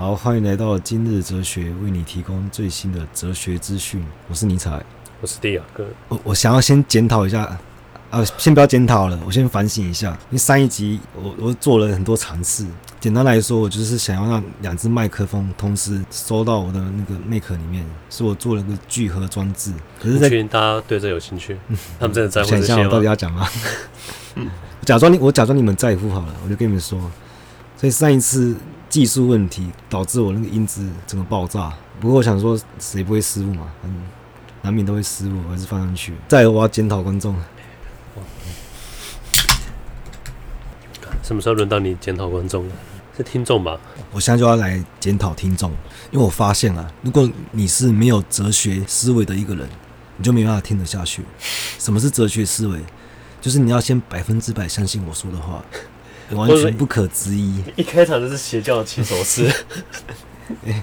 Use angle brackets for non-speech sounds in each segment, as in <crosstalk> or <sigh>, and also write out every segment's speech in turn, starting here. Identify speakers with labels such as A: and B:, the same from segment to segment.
A: 好，欢迎来到今日哲学，为你提供最新的哲学资讯。我是尼采，
B: 我是蒂亚哥。
A: 我我想要先检讨一下，啊，先不要检讨了，我先反省一下。因为上一集我我做了很多尝试，简单来说，我就是想要让两只麦克风同时收到我的那个 Mac 里面，是我做了个聚合装置。可是，在
B: 确定大家对这有兴趣，<laughs> 他们真的在乎这些
A: 吗？我到底要讲吗？<laughs> 假装你，我假装你们在乎好了，我就跟你们说。所以上一次。技术问题导致我那个音质整个爆炸。不过我想说，谁不会失误嘛？嗯，难免都会失误，我还是放上去。再有，我要检讨观众。
B: 什么时候轮到你检讨观众了？是听众吧？
A: 我现在就要来检讨听众，因为我发现啊，如果你是没有哲学思维的一个人，你就没办法听得下去。什么是哲学思维？就是你要先百分之百相信我说的话。完全不可质疑。
B: 一开场就是邪教的起手式。<laughs>
A: 哎，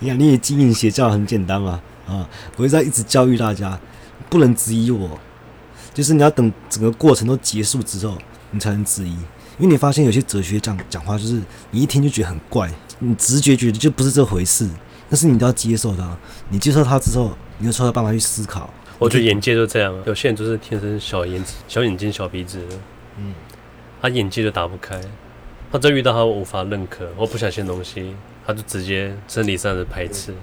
A: 你看，你也经营邪教很简单嘛？啊，我会在一直教育大家，不能质疑我，就是你要等整个过程都结束之后，你才能质疑。因为你发现有些哲学讲讲话，就是你一听就觉得很怪，你直觉觉得就不是这回事，但是你都要接受它。你接受它之后，你就才有办法去思考。
B: 我觉得眼界就这样，有些人就是天生小眼子、小眼睛、小鼻子。嗯。他眼界就打不开，他真遇到他无法认可或不相信的东西，他就直接生理上的排斥，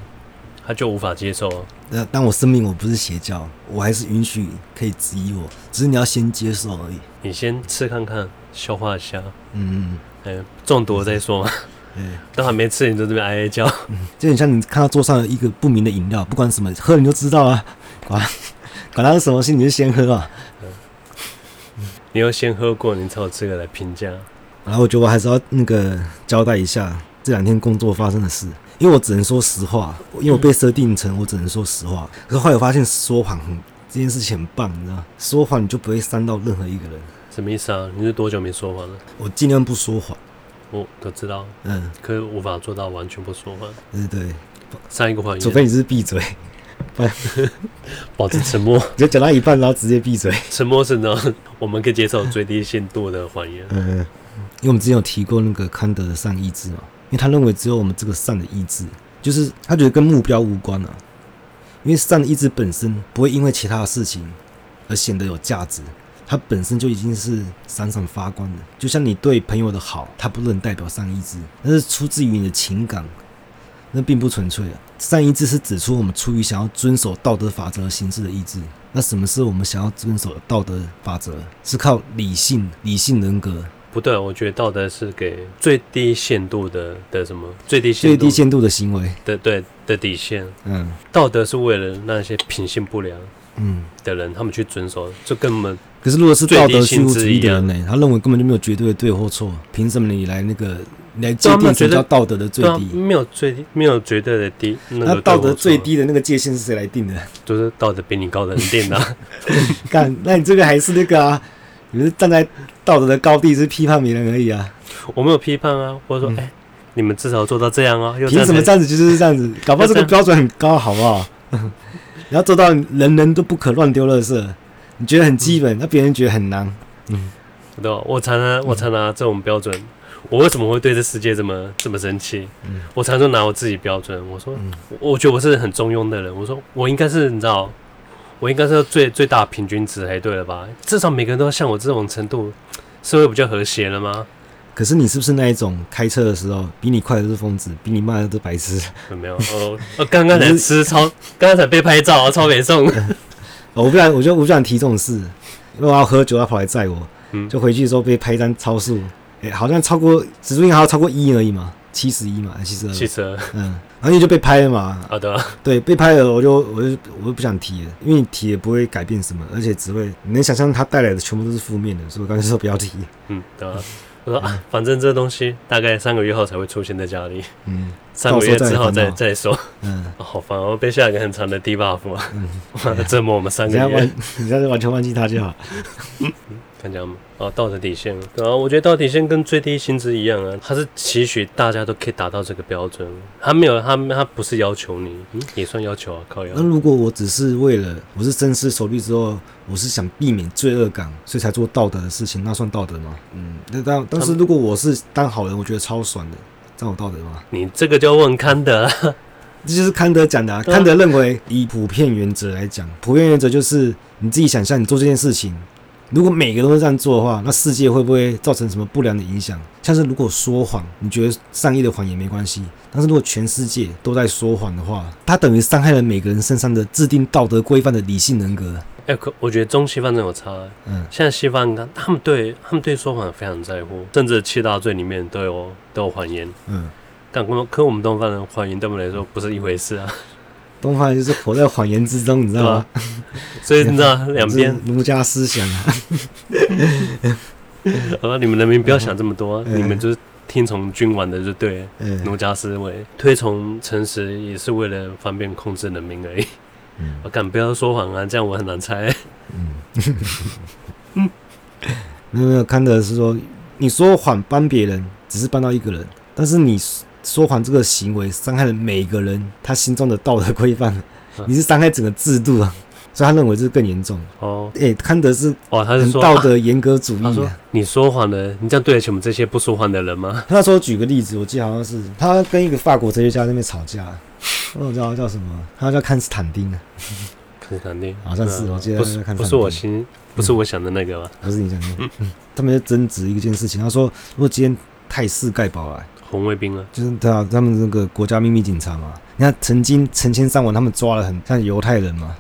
B: 他就无法接受。
A: 那当我声明我不是邪教，我还是允许可以质疑我，只是你要先接受而已。
B: 你先吃看看，消化一下。
A: 嗯
B: 嗯，哎，中毒了再说嘛。<laughs> 嗯，都还没吃，你就这边哀哀叫。
A: 嗯，<laughs> 就很像你看到桌上有一个不明的饮料，不管什么，喝你就知道啊。管 <laughs> 管他是什么性，你就先喝啊。
B: 你要先喝过，你才有资格来评价。
A: 然后我觉得我还是要那个交代一下这两天工作发生的事，因为我只能说实话，因为我被设定成我只能说实话。可是后来我发现说谎这件事情很棒，你知道？说谎你就不会伤到任何一个人。
B: 什么意思啊？你是多久没说谎了？
A: 我尽量不说谎。
B: 我都知道，
A: 嗯，
B: 可是无法做到完全不说谎。
A: 对对，
B: 上一个谎言，
A: 除非你是闭嘴。<laughs>
B: 保持沉默，
A: 你就讲到一半，然后直接闭嘴。
B: 沉默是呢，我们可以接受最低限度的谎言。
A: 嗯，因为我们之前有提过那个康德的善意志嘛，因为他认为只有我们这个善的意志，就是他觉得跟目标无关啊。因为善的意志本身不会因为其他的事情而显得有价值，它本身就已经是闪闪发光的。就像你对朋友的好，它不能代表善意志，那是出自于你的情感。那并不纯粹啊！善意志是指出我们出于想要遵守道德法则形式的意志。那什么是我们想要遵守的道德法则？是靠理性、理性人格？
B: 不对，我觉得道德是给最低限度的的什么？最低限
A: 最低限度的行为
B: 的对的底线。
A: 嗯，
B: 道德是为了那些品性不良嗯的人，他们去遵守，这根本。
A: 可是如果是道德虚无主义的人呢？他认为根本就没有绝对的对或错，凭什么你来那个？来界定什么叫道德的最低？
B: 没有最低，没有绝对的低。
A: 那道德最低的那个界限是谁来定的？
B: 就是道德比你高的人定的。<laughs>
A: 干，那你这个还是那个啊？你是站在道德的高地，是批判别人而已啊？
B: 我没有批判啊，或者说，哎，你们至少做到这样啊？凭
A: 什么这样子就是这样子？<laughs> 搞不好这个标准很高，好不好？<laughs> 你要做到人人都不可乱丢垃圾，你觉得很基本，那别人觉得很难。
B: 嗯，对，我才拿我才拿这种标准。我为什么会对这世界这么这么生气？嗯，我常常拿我自己标准，我说，嗯、我觉得我是很中庸的人。我说，我应该是你知道，我应该是最最大平均值才对了吧？至少每个人都要像我这种程度，社会不就和谐了吗？
A: 可是你是不是那一种开车的时候比你快的是疯子，比你慢的是白痴？<laughs>
B: 没有，我我刚刚才吃超，刚刚才被拍照，超没送。<laughs>
A: 我不想，我就我不想提这种事，因为我要喝酒，要跑来载我，嗯，就回去的时候被拍一张超速。好像超过指数应该还要超过一而已嘛，七十一嘛，七十二。
B: 七十二，
A: 嗯，然后你就被拍了嘛。<laughs>
B: 好的，
A: 对，被拍了，我就我就我就不想提了，因为你提也不会改变什么，而且只会你能想象它带来的全部都是负面的，所以我刚才说不要提。
B: 嗯，对吧？我说啊，反正这东西大概三个月后才会出现在家里。
A: 嗯，
B: 三个月之后再再说。
A: 嗯，
B: 好烦，我被下一个很长的低 buff 啊，嗯，<laughs> 折磨我们三个月。<laughs>
A: 你现在完全忘记他就好。
B: 看这样吗？哦，道德底线，对啊，我觉得道德底线跟最低薪资一样啊，他是期许大家都可以达到这个标准，他没有，他他不是要求你，嗯，也算要求啊，靠要。
A: 那如果我只是为了我是深思熟虑之后，我是想避免罪恶感，所以才做道德的事情，那算道德吗？嗯，那当但是如果我是当好人，我觉得超爽的，这样有道德吗？
B: 你这个就问康德，<laughs>
A: 这就是康德讲的、啊。康德认为，以普遍原则来讲，普遍原则就是你自己想象，你做这件事情。如果每个人都这样做的话，那世界会不会造成什么不良的影响？像是如果说谎，你觉得善意的谎言没关系，但是如果全世界都在说谎的话，它等于伤害了每个人身上的制定道德规范的理性人格。
B: 哎、欸，可我觉得中西方真有差。嗯，现在西方他们对他们对说谎非常在乎，甚至七大罪里面都有都有谎言。嗯，但可我们东方人谎言对我们来说不是一回事啊。
A: 东方人就是活在谎言之中，你知道吗？
B: 所以你知道两边
A: 儒家思想啊。<laughs>
B: 好吧，你们人民不要想这么多，嗯、你们就是听从君王的就对。儒、嗯、家思维推崇诚实也是为了方便控制人民而已。嗯、<laughs> 我敢不要说谎啊，这样我很难猜。
A: 嗯，<laughs> 没有没有，看的是说你说谎帮别人，只是帮到一个人，但是你。说谎这个行为伤害了每个人他心中的道德规范，你是伤害整个制度啊，所以他认为这是更严重哦。哎、欸，康德是哦，他是道德严格主义、啊。他说：“你说谎的，你这样对得起我们这些不说谎的人吗？” <laughs> 他说：“举个例子，我记得好像是他跟一个法国哲学家在那边吵架，我知道他叫什么，他叫康斯坦丁啊。
B: 康斯坦丁 <laughs>
A: 好像是，我记得是不
B: 是我心，不是我想的那个吗？
A: 不是你想的。嗯，他们在争执一件事情。他说：“如果今天泰式盖堡来。”
B: 红卫兵啊，
A: 就是对啊，他们那个国家秘密警察嘛。你看，曾经成千上万，他们抓了很像犹太人嘛，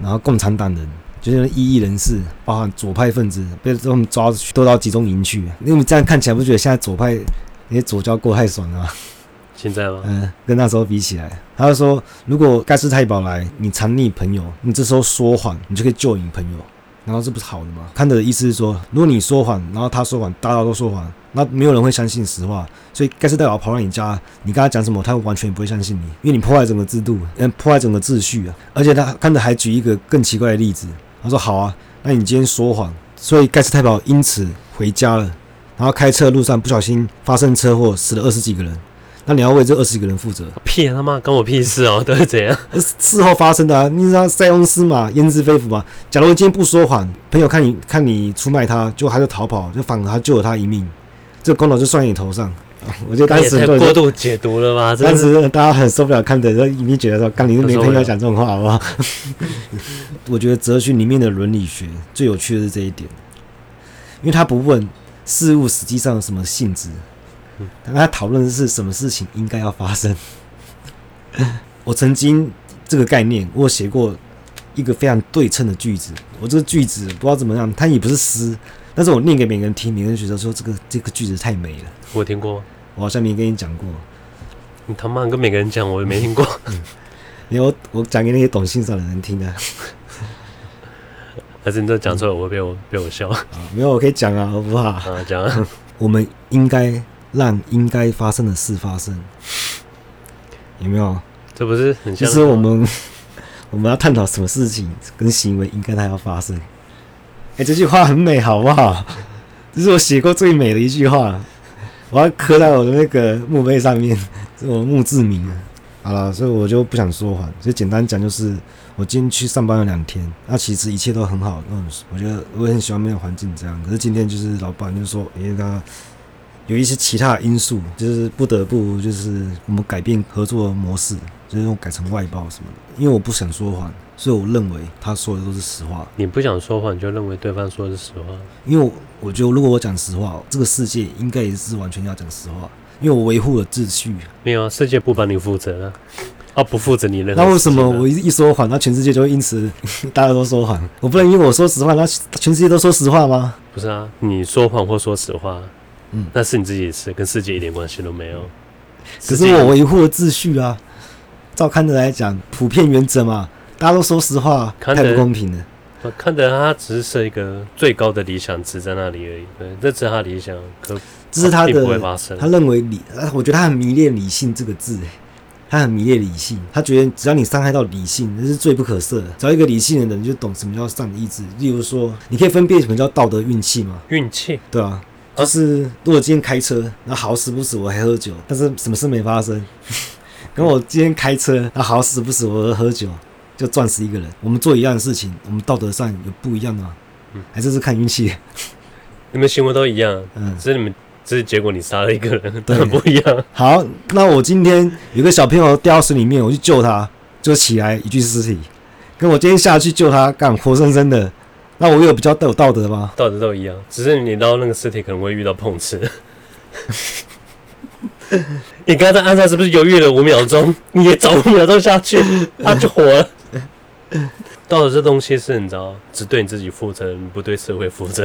A: 然后共产党人，就是异议人士，包含左派分子，被他们抓去，都到集中营去。因为你这样看起来，不觉得现在左派那些左交过太爽了吗？
B: 现在吗？
A: 嗯，跟那时候比起来，他就说，如果盖世太保来，你藏匿朋友，你这时候说谎，你就可以救你朋友。然后这不是好的吗？康德的意思是说，如果你说谎，然后他说谎，大家都说谎，那没有人会相信实话。所以盖世太保跑到你家，你跟他讲什么，他完全不会相信你，因为你破坏整个制度，嗯，破坏整个秩序啊。而且他康德还举一个更奇怪的例子，他说：“好啊，那你今天说谎，所以盖世太保因此回家了，然后开车路上不小心发生车祸，死了二十几个人。”那你要为这二十几个人负责？
B: 屁他妈，关我屁事哦！都是怎样？
A: 事后发生的啊！你知道塞翁失马焉知非福吗？假如我今天不说谎，朋友看你看你出卖他，就他就逃跑，就反而他救了他一命，这功劳就算你头上。我觉得当时
B: 太过度解读了吧？
A: 当时大家很受不了看的，说你觉得说，刚你没朋友讲这种话好不好？我觉得哲学里面的伦理学最有趣的是这一点，因为他不问事物实际上有什么性质。他讨论的是什么事情应该要发生。<laughs> 我曾经这个概念，我写过一个非常对称的句子。我这个句子不知道怎么样，它也不是诗，但是我念给每个人听，每个人觉得说这个这个句子太美了。
B: 我听过，
A: 我好像没跟你讲过。
B: 你他妈跟每个人讲，我也没听过。
A: 因为我我讲给那些懂欣赏的人听的。<laughs>
B: 还是你这讲出来，我会被我被我笑。啊，
A: 没有，我可以讲啊，好不好？
B: 啊，讲啊。<laughs>
A: 我们应该。让应该发生的事发生，有没有？
B: 这不是很像？
A: 就是我们 <laughs> 我们要探讨什么事情跟行为应该它要发生。哎、欸，这句话很美，好不好？这是我写过最美的一句话，我要刻在我的那个墓碑上面，是我墓志铭啊。好了，所以我就不想说谎，所以简单讲就是，我今天去上班了两天，那其实一切都很好。嗯，我觉得我也很喜欢那个环境这样。可是今天就是老板就说，因为他。有一些其他的因素，就是不得不就是我们改变合作模式，就是我改成外包什么的。因为我不想说谎，所以我认为他说的都是实话。
B: 你不想说谎，你就认为对方说的是实话？
A: 因为我觉得如果我讲实话，这个世界应该也是完全要讲实话。因为我维护了秩序。
B: 没有啊，世界不帮你负责啊，啊不负责你认。
A: 那为什么我一一说谎，那全世界就会因此 <laughs> 大家都说谎？我不能因为我说实话，那全世界都说实话吗？
B: 不是啊，你说谎或说实话。嗯，那是你自己的事，跟世界一点关系都没有。
A: 可是我维护了秩序啊，照康德来讲，普遍原则嘛，大家都说实话，太不公平了。
B: 康德他只是设一个最高的理想值在那里而已，对，这只是他理想，可
A: 这是他的，他认为理，我觉得他很迷恋理性这个字，他很迷恋理性，他觉得只要你伤害到理性，那是罪不可赦的。只要一个理性的人就懂什么叫善的意志，例如说，你可以分辨什么叫道德运气吗？
B: 运气，
A: 对啊。就是如果今天开车，那好死不死我还喝酒，但是什么事没发生。<laughs> 跟我今天开车，那好死不死我喝酒，就撞死一个人。我们做一样的事情，我们道德上有不一样的吗？嗯，还是是看运气。
B: 你们行为都一样，嗯，只是你们只是结果你杀了一个人，当然不一样。<laughs>
C: 好，那我今天有个小朋友掉到水里面，我去救他，就起来一具尸体，跟我今天下去救他，干活生生的，那我有比较有道德吗？
B: 道德都一样，只是你捞那个尸体可能会遇到碰瓷。<laughs> 你刚才在岸上是不是犹豫了五秒钟？你也早五秒钟下去，他就活了。道德这东西是你知道，只对你自己负责，不对社会负责。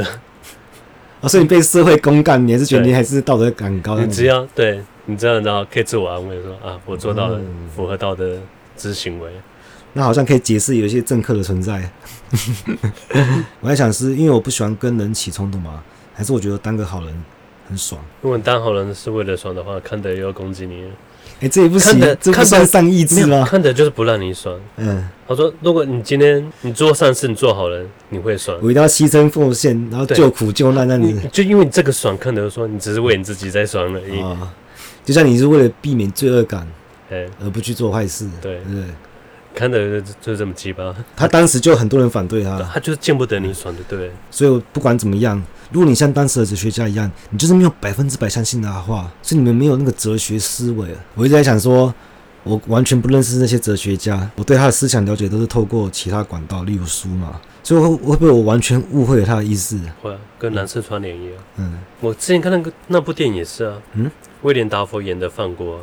C: 啊，所以你被社会公干，你还是觉得你还是道德感很高？
B: 你只要对你这样，你知道可以自我安慰说啊，我做到了符合道德之行为。
C: 那好像可以解释有一些政客的存在。<laughs> 我在想是因为我不喜欢跟人起冲突吗？还是我觉得当个好人很爽？
B: 如果你当好人是为了爽的话，看德又要攻击你。
C: 哎、欸，这也不行，
B: 的
C: 这不算善意志吗？
B: 看的就是不让你爽。嗯，他说，如果你今天你做善事，你做好人，你会爽。
C: 我一定要牺牲奉献，然后救苦救难，那你
B: 就因为你这个爽，看德说你只是为你自己在爽而已。
C: 啊，就像你是为了避免罪恶感，哎，而不去做坏事。对对。对
B: 看的就是这么鸡巴，
C: 他当时就很多人反对他，
B: 他就是见不得你爽的，对。
C: 所以不管怎么样，如果你像当时的哲学家一样，你就是没有百分之百相信他的话，所以你们没有那个哲学思维。我一直在想说，我完全不认识那些哲学家，我对他的思想了解都是透过其他管道，例如书嘛。所以会会不会我完全误会了他的意思？
B: 会啊，跟蓝色窗帘一样。嗯，我之前看那个那部电影也是啊。嗯，威廉达佛演的范国。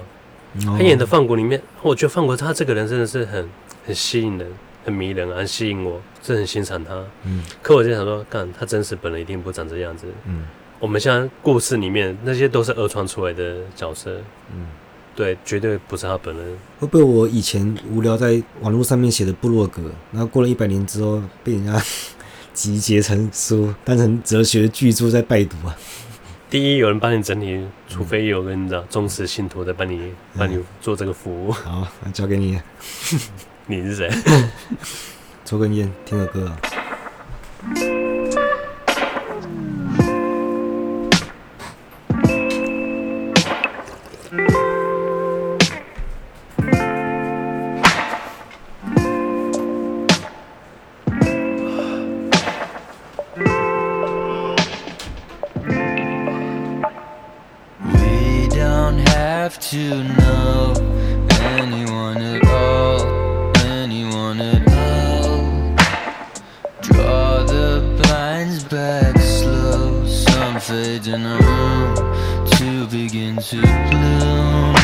B: 他演的《放谷》里面，我觉得放谷他这个人真的是很很吸引人，很迷人，很吸引我，是很欣赏他。嗯，可我就想说，干他真实本人一定不长这样子。嗯，我们现在故事里面那些都是二创出来的角色。嗯，对，绝对不是他本人。
C: 会不会我以前无聊在网络上面写的部落格，然后过了一百年之后被人家 <laughs> 集结成书，当成哲学巨著在拜读啊？
B: 第一，有人帮你整理，除非有个你知道忠实信徒在帮你帮、嗯、你做这个服务。
C: 好，那交给你。<laughs>
B: 你是谁？<laughs>
C: 抽根烟，听个歌 back slow. Some fading around to begin to bloom.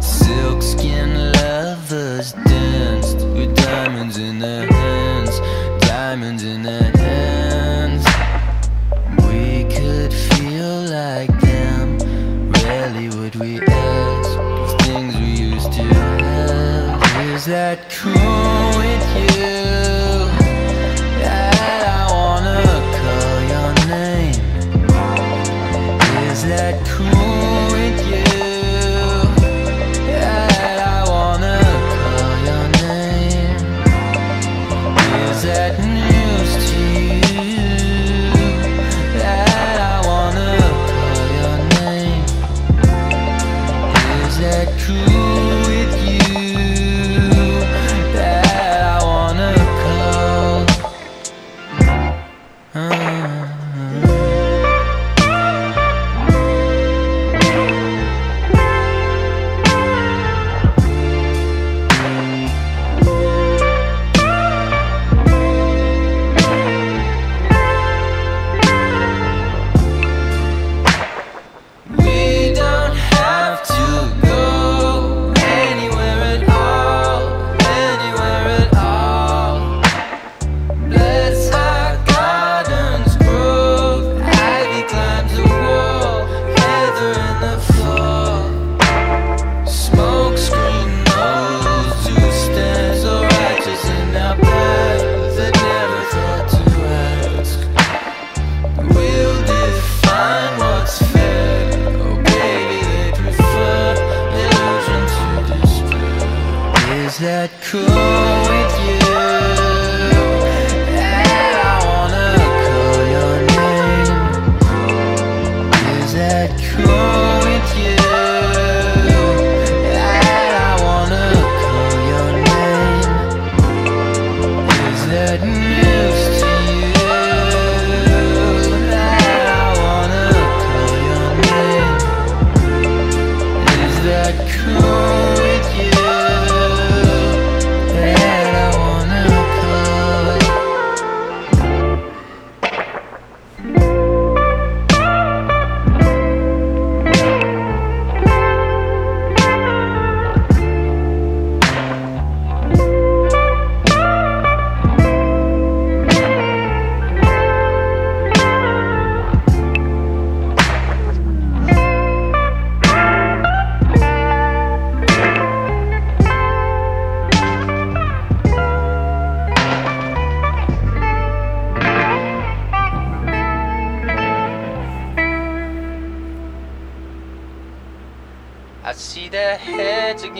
C: Silk skin lovers danced With diamonds in their hands Diamonds in their hands. We could feel like them. Rarely would we ask Things we used to have. Is that cool?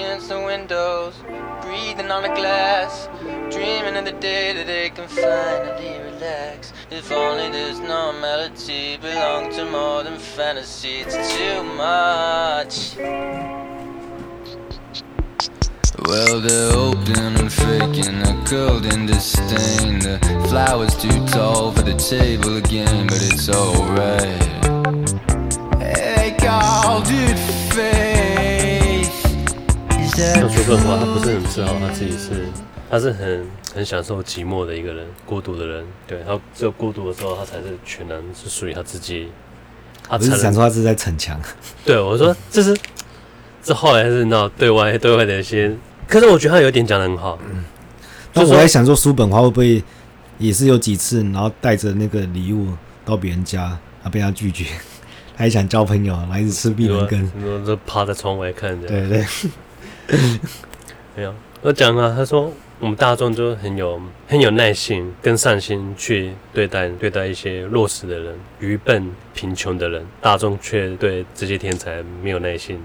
C: Against the windows, breathing on the glass, dreaming of the day that they can finally relax. If only this normality belonged to more than fantasy, it's too much. Well, they're open and faking a golden disdain. The flowers too tall for the table again, but it's alright. Is
B: 像
C: that
B: 说笨话，他不是很自豪他自己是，他是很很享受寂寞的一个人，孤独的人。对，他只有孤独的时候，他才是全然是属于他自己。他
A: 只是想说他是在逞强，
B: 对我说，这是这后来是闹对外对外的一些，可是我觉得他有一点讲的很好，
A: 但
B: 就是说
A: 我在想说叔本华会不会也是有几次，然后带着那个礼物到别人家，他被他拒绝，<laughs> 他也想交朋友，来一直吃闭门羹，
B: 你说就趴在窗外看着，
A: 对对，<laughs> <laughs>
B: 没有，我讲了，他说我们大众就很有很有耐心跟善心去对待对待一些弱势的人、愚笨、贫穷的人，大众却对这些天才没有耐心，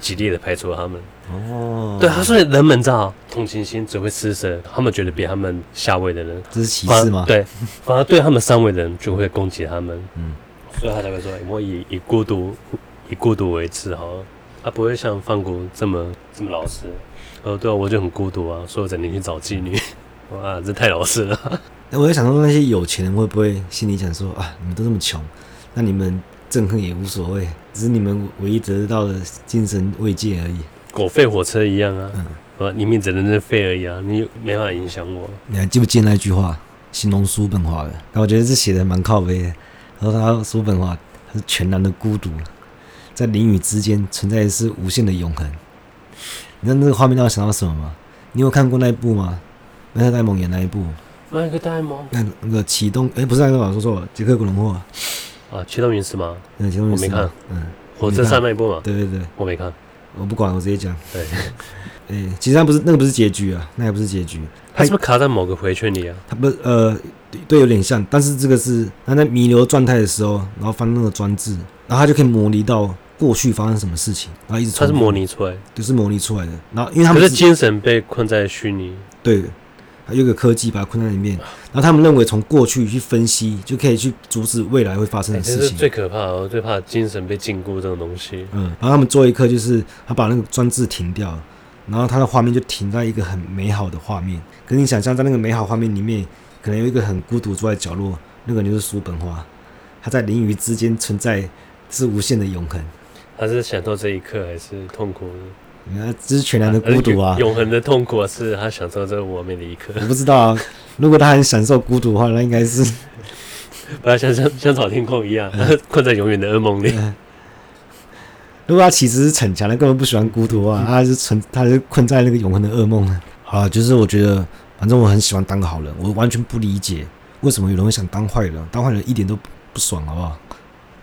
B: 极力的排除他们。
A: 哦，
B: 对，他说人们知道同情心只会施舍他们觉得比他们下位的人，
A: 这是歧
B: 反
A: 视吗？
B: 对，反而对他们上位的人就会攻击他们。
A: 嗯，
B: 所以他才会说，欸我以以孤独以孤独为耻好了，他不会像放谷这么这么老实。呃，对啊，我就很孤独啊，所以我整天去找妓女。<laughs> 哇，这太老实了。<laughs>
A: 那我在想说那些有钱人会不会心里想说啊，你们都这么穷，那你们憎恨也无所谓，只是你们唯一得到的精神慰藉而已。
B: 狗吠火车一样啊，
A: 嗯
B: 呃，你们只能是吠而已啊，你没办法影响我。
A: 你还记不记得那句话，形容叔本华的？那我觉得这写的蛮靠背的。然后他叔本华他是全然的孤独，在灵与之间存在的是无限的永恒。你知道那个画面让我想到什么吗？你有看过那一部吗？麦克戴蒙演那一部，
B: 那个戴蒙
A: 那那个启动，哎、不是那个，我说错了，杰克·古伦霍，
B: 啊，启动陨石吗？
A: 嗯，启动
B: 我没看，
A: 嗯，
B: 火车上那一部嘛，
A: 对对对，
B: 我没看。
A: 我不管，我直接讲。
B: 对，<laughs>
A: 哎、其实那不是那个不是结局啊，那也不是结局，
B: 他是不是卡在某个回圈里啊？
A: 他不是呃，对对，有点像，但是这个是他在弥留状态的时候，然后翻那个装置，然后他就可以模拟到过去发生什么事情，然后一直
B: 它是模拟出来的，
A: 就是模拟出来的。然后因为他
B: 可是精神被困在虚拟。
A: 对，还有一个科技把它困在里面，然后他们认为从过去去分析就可以去阻止未来会发生
B: 欸、
A: 的事情。
B: 这是最可怕的，我最怕精神被禁锢这种东西。
A: 嗯，然后他们做一刻就是他把那个装置停掉，然后他的画面就停在一个很美好的画面。可是你想象在那个美好画面里面，可能有一个很孤独坐在角落，那个人就是叔本华，他在林与之间存在是无限的永恒。
B: 他是享受这一刻，还是痛苦的？
A: 你看，这是全然的孤独啊！
B: 永恒的痛苦是他享受这个完美的一刻。
A: 我不知道啊，如果他很享受孤独的话，那应该是 <laughs>
B: 不要像像像草天空一样，困在永远的噩梦里。
A: 如果他其实是逞强的，根本不喜欢孤独啊，他是存，他是困在那个永恒的噩梦。好啊，就是我觉得，反正我很喜欢当个好人，我完全不理解为什么有人会想当坏人，当坏人一点都不爽，好不好？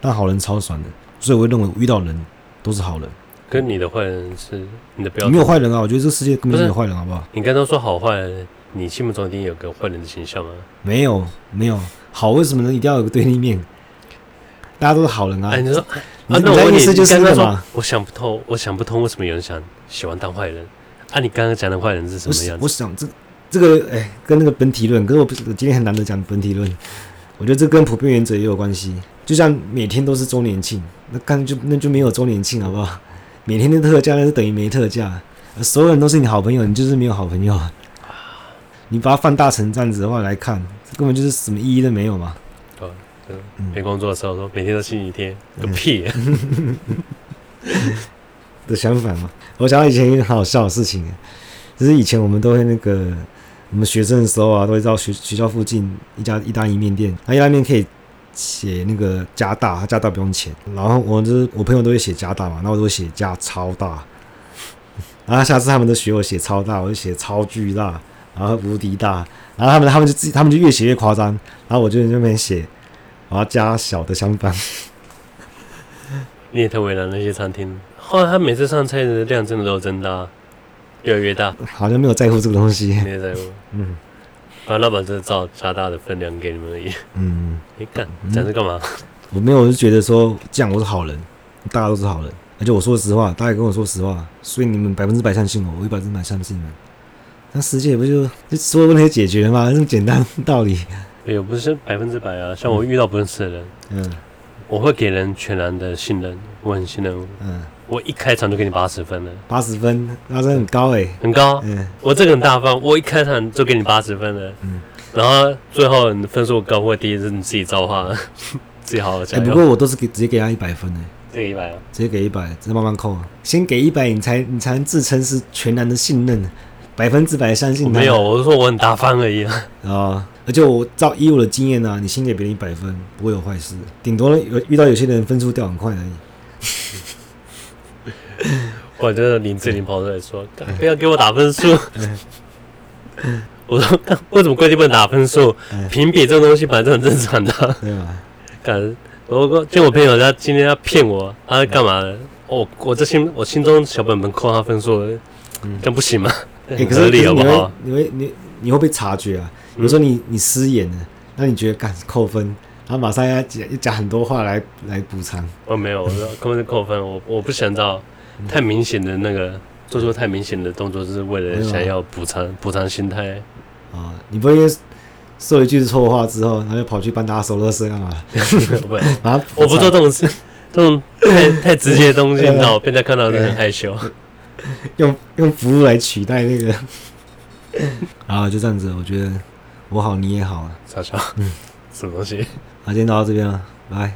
A: 当好人超爽的，所以我会认为遇到人都是好人。
B: 跟你的坏人是你的标准，
A: 没有坏人啊，我觉得这世界根本就没有坏人，好不好？
B: 你刚刚说好坏，你心目中一定有个坏人的形象啊？
A: 没有，没有好，为什么呢？一定要有个对立面？大家都是好人啊。
B: 哎，你说啊，
A: 你
B: 那我
A: 意思就是
B: 你刚刚说
A: 什么？
B: 我想不通，我想不通为什么有人想喜欢当坏人啊？你刚刚讲的坏人是什么样子？
A: 我想这这个哎，跟那个本体论，可是我不是我今天很难得讲本体论。我觉得这跟普遍原则也有关系。就像每天都是周年庆，那干就那就没有周年庆，好不好？<laughs> 每天的特价那是等于没特价，所有人都是你好朋友，你就是没有好朋友。<laughs> 你把它放大成这样子的话来看，根本就是什么意义都没有嘛。
B: 哦，没工作的时候说每天都星期天，个屁！<laughs>
A: 的相反嘛，我想到以前一个很好笑的事情，就是以前我们都会那个，我们学生的时候啊，都会到学学校附近一家意大利面店，那意大利面可以写那个加大，它加大不用钱。然后我就是我朋友都会写加大嘛，然后我都会写加超大。然后下次他们都学我写超大，我就写超巨大，然后无敌大。然后他们他们就自己他们就越写越夸张，然后我就在那边写，然后加小的相反。
B: 你也太为难那些餐厅。后来他每次上菜的量真的都增大，越来越大。
A: 好像没有在乎这个东西。
B: 你也在乎？
A: 嗯
B: 反正老板就是照加大的分量给你们而已。
A: 嗯。
B: 你干，讲这干嘛？
A: 我没有，我是觉得说这样我是好人，大家都是好人，而且我说实话，大家跟我说实话，所以你们百分之百相信我，我一百分之百相信你们。那世界不就就所有问题解决了吗？这么简单道理。
B: 也不是百分之百啊，像我遇到不认识的人，
A: 嗯，
B: 我会给人全然的信任，我很信任。
A: 嗯，
B: 我一开场就给你八十分了，
A: 八十分，那真的很高哎、欸，
B: 很高。
A: 嗯，
B: 我这个很大方，我一开场就给你八十分了。
A: 嗯，
B: 然后最后你分数高或低是你自己造化，<laughs> 自己好好加油。
A: 哎、欸，不过我都是给直接给他一百分哎、欸，
B: 这个一百啊，
A: 直接给一百，直接慢慢扣，先给一百，你才你才能自称是全然的信任。百分之百相信他。
B: 没有，我是说我很大方而已啊。
A: 啊，<laughs> 而且我照以我的经验呢、啊，你先给别人一百分，不会有坏事。顶多有遇到有些人分数掉很快而已。<laughs>
B: 我觉得林志玲跑出来说：“ <laughs> 不要给我打分数。<laughs> ”我说：“为什么规定不能打分数？评比这种东西本来就很正常的。”
A: 对吧？
B: 干，我见我朋友他今天要骗我，他是干嘛的？我我这心我心中小本本扣他分数，这不行吗？
A: 哎、欸，可是，可是你会你会你你会被察觉啊？比如说你你失言了，那你觉得敢扣分，他马上要讲讲很多话来来补偿。
B: 我没有，我说根本就扣分。我我不想到太明显的那个做出太明显的动作，是为了想要补偿补偿心态
A: 啊。你不会说一句错话之后，然后就跑去帮大家收垃圾干嘛？<laughs>
B: 不，<laughs> 啊，我不做这种事，<laughs> 这种太太直接的东西，你知道，被人家看到就很害羞。
A: 用用服务来取代那个，然后就这样子，我觉得我好你也好啊，
B: 傻笑，嗯，什么东西？
A: 好今天到这边了，拜。